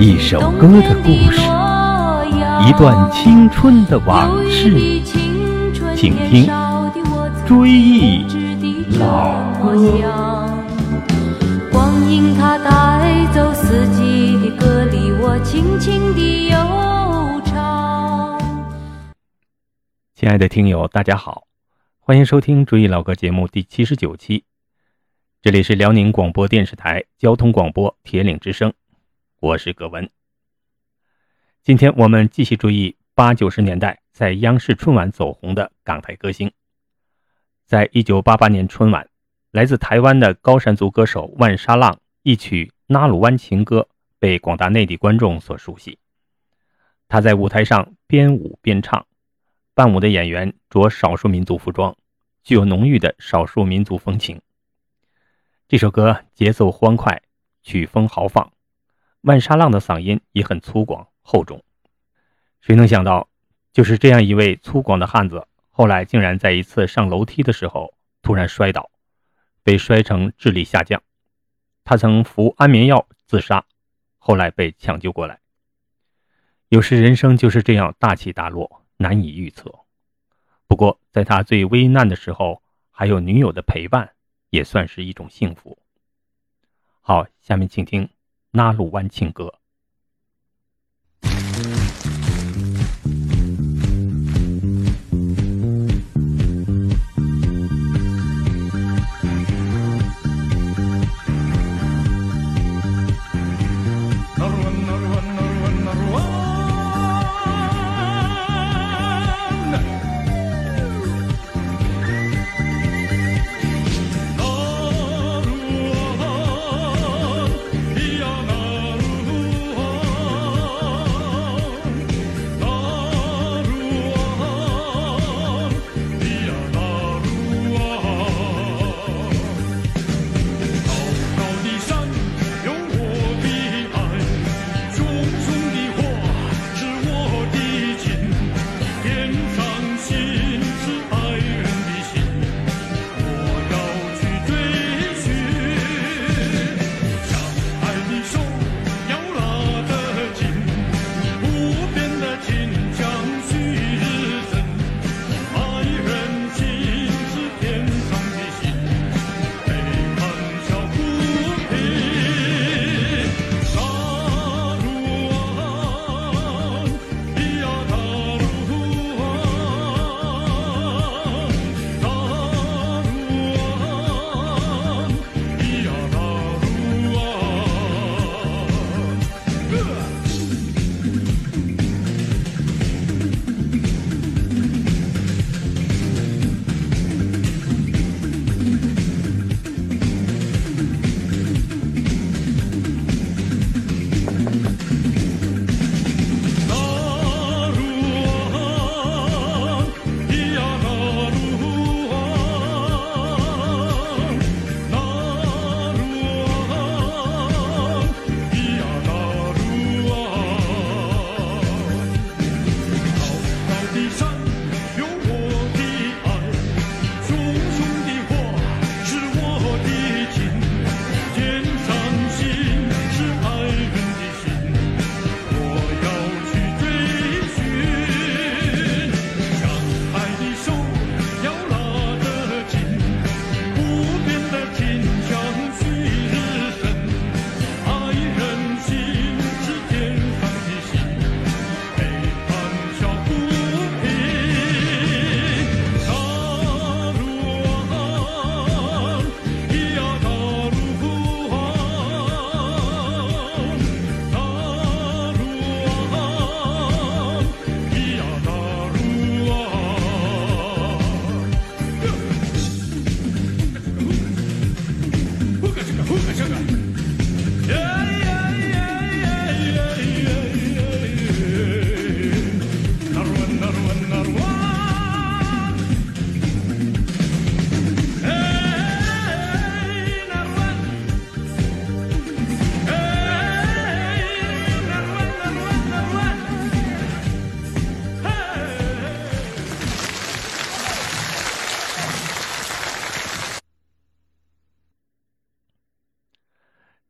一首歌的故事，一段青春的往事，请听《追忆老歌》。光阴它带走四季的歌里，我轻轻地悠唱。亲爱的听友，大家好，欢迎收听《追忆老歌》节目第七十九期，这里是辽宁广播电视台交通广播铁岭之声。我是葛文。今天我们继续注意八九十年代在央视春晚走红的港台歌星。在一九八八年春晚，来自台湾的高山族歌手万沙浪一曲《纳鲁湾情歌》被广大内地观众所熟悉。他在舞台上边舞边唱，伴舞的演员着少数民族服装，具有浓郁的少数民族风情。这首歌节奏欢快，曲风豪放。万沙浪的嗓音也很粗犷厚重，谁能想到，就是这样一位粗犷的汉子，后来竟然在一次上楼梯的时候突然摔倒，被摔成智力下降。他曾服安眠药自杀，后来被抢救过来。有时人生就是这样大起大落，难以预测。不过在他最危难的时候，还有女友的陪伴，也算是一种幸福。好，下面请听。纳鲁湾情歌。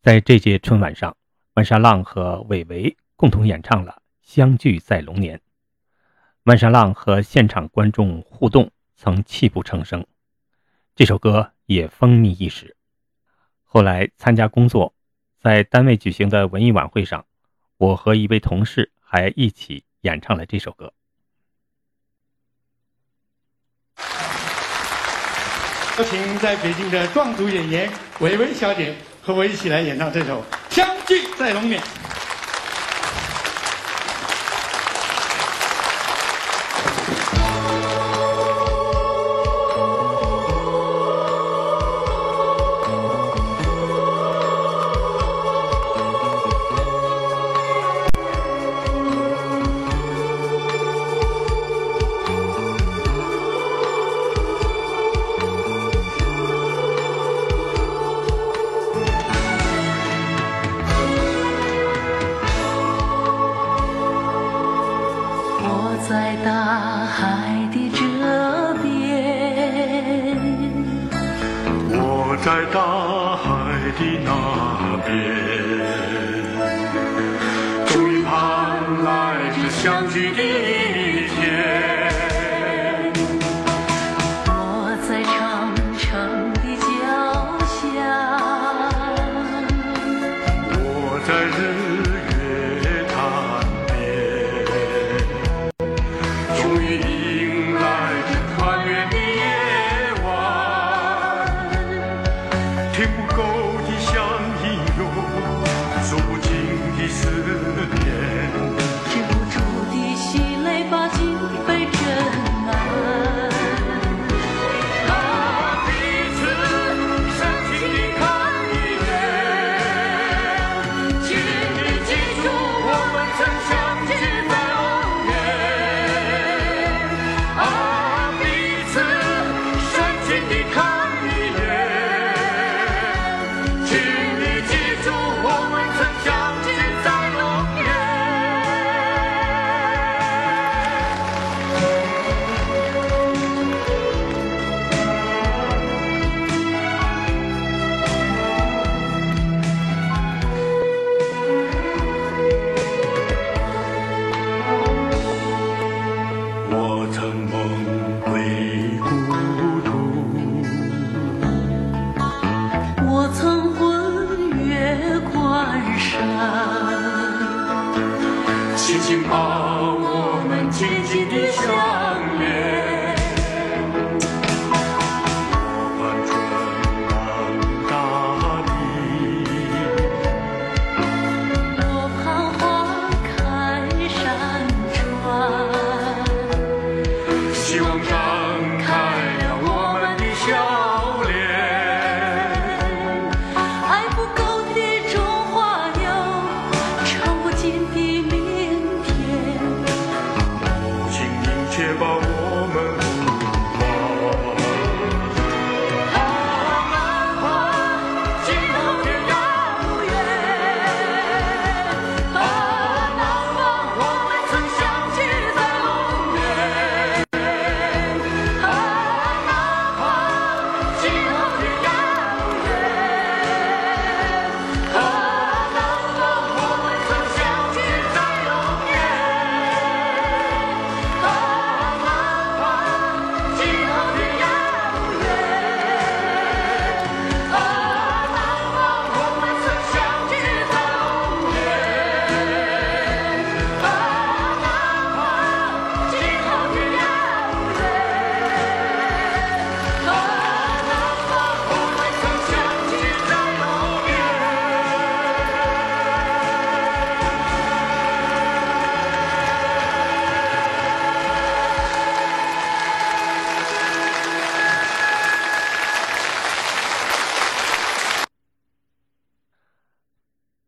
在这届春晚上，万沙浪和韦唯共同演唱了《相聚在龙年》。万沙浪和现场观众互动，曾泣不成声。这首歌也风靡一时。后来参加工作，在单位举行的文艺晚会上，我和一位同事还一起演唱了这首歌。有请在北京的壮族演员韦唯小姐和我一起来演唱这首《相聚在龙年》。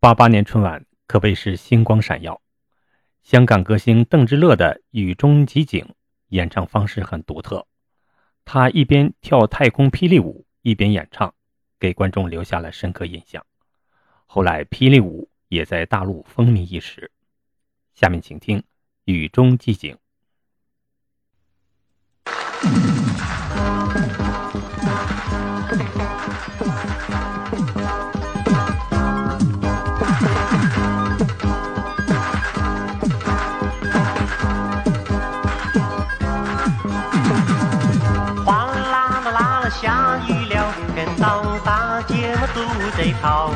八八年春晚可谓是星光闪耀，香港歌星邓之乐的《雨中即景》演唱方式很独特，他一边跳太空霹雳舞一边演唱，给观众留下了深刻印象。后来，霹雳舞也在大陆风靡一时。下面请听《雨中即景》。上大街嘛都在跑，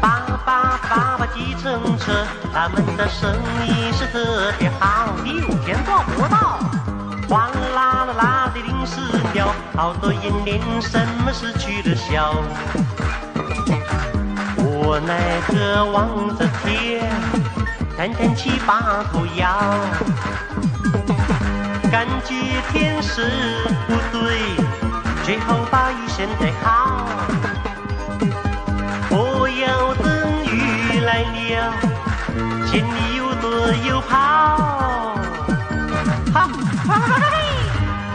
爸爸爸爸计程车，他们的生意是特别好，第五天做不到，哗啦啦啦的零食掉，好多人连什么失去了笑，无奈何望着天，叹叹气把头摇，感觉天是不对。最好把雨声带好。不要等雨来了，千里有躲有跑。哈哈嘿！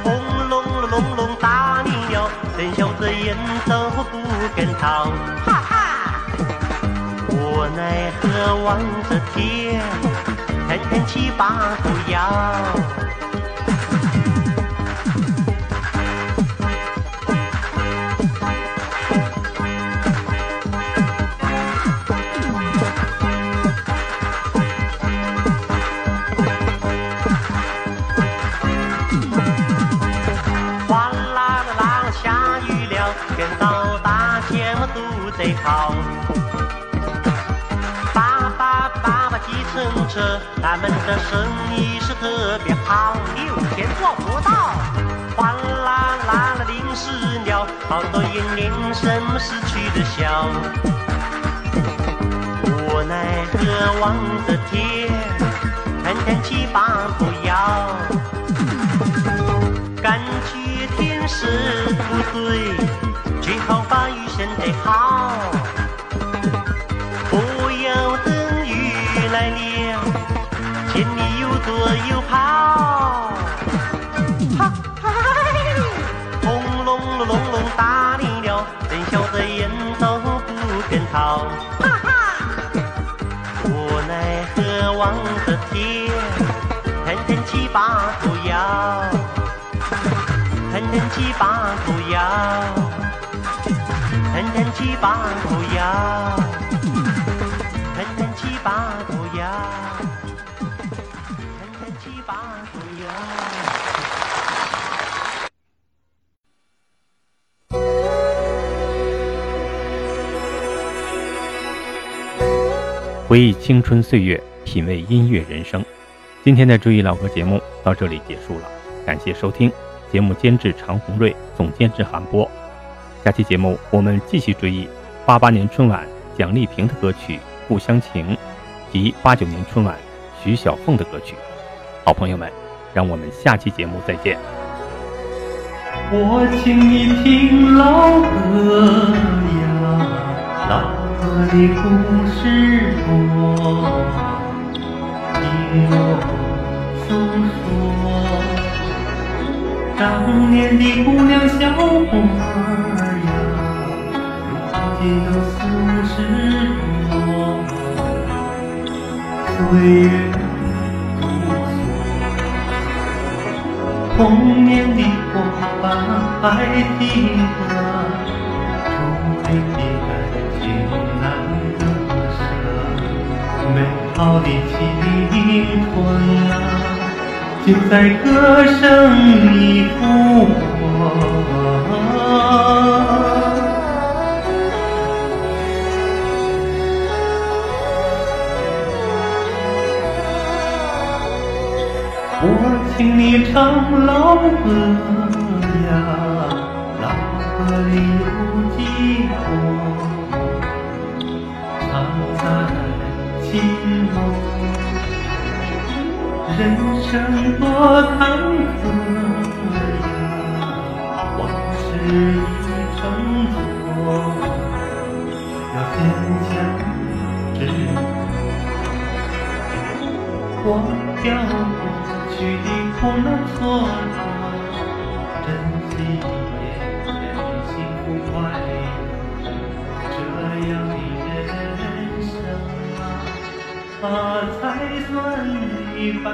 轰隆隆隆隆打你了，真晓得人都不跟逃。哈哈！我奈何望着天，叹叹气把头摇。最好。爸爸爸爸计程车，他们的生意是特别好，有钱做不到。哗啦啦啦，零食了，好多人连什么事去了笑。我奈何望着天，叹叹气把头摇。感觉天是不对，真的好。不要等雨来了，千里有躲又跑。回忆青春岁月，品味音乐人生。今天的追忆老歌节目到这里结束了，感谢收听。节目监制常红瑞，总监制韩波。下期节目我们继续追忆八八年春晚蒋丽萍的歌曲《故乡情》，及八九年春晚徐小凤的歌曲。好朋友们，让我们下期节目再见。我请你听老歌呀，老歌的故事多，听我诉说。当年的姑娘小伙儿呀，如今都岁月如梭。童年的伙伴还记得，初恋的感情难割舍，美好的青春啊，就在歌声里复活。请你唱老歌呀，老歌里有几多，常在心头。人生多坎坷呀，往事已成昨，要坚强执着。忘掉过去的的苦难错错，珍惜眼前幸福快乐，这样的人生啊，啊才算你白。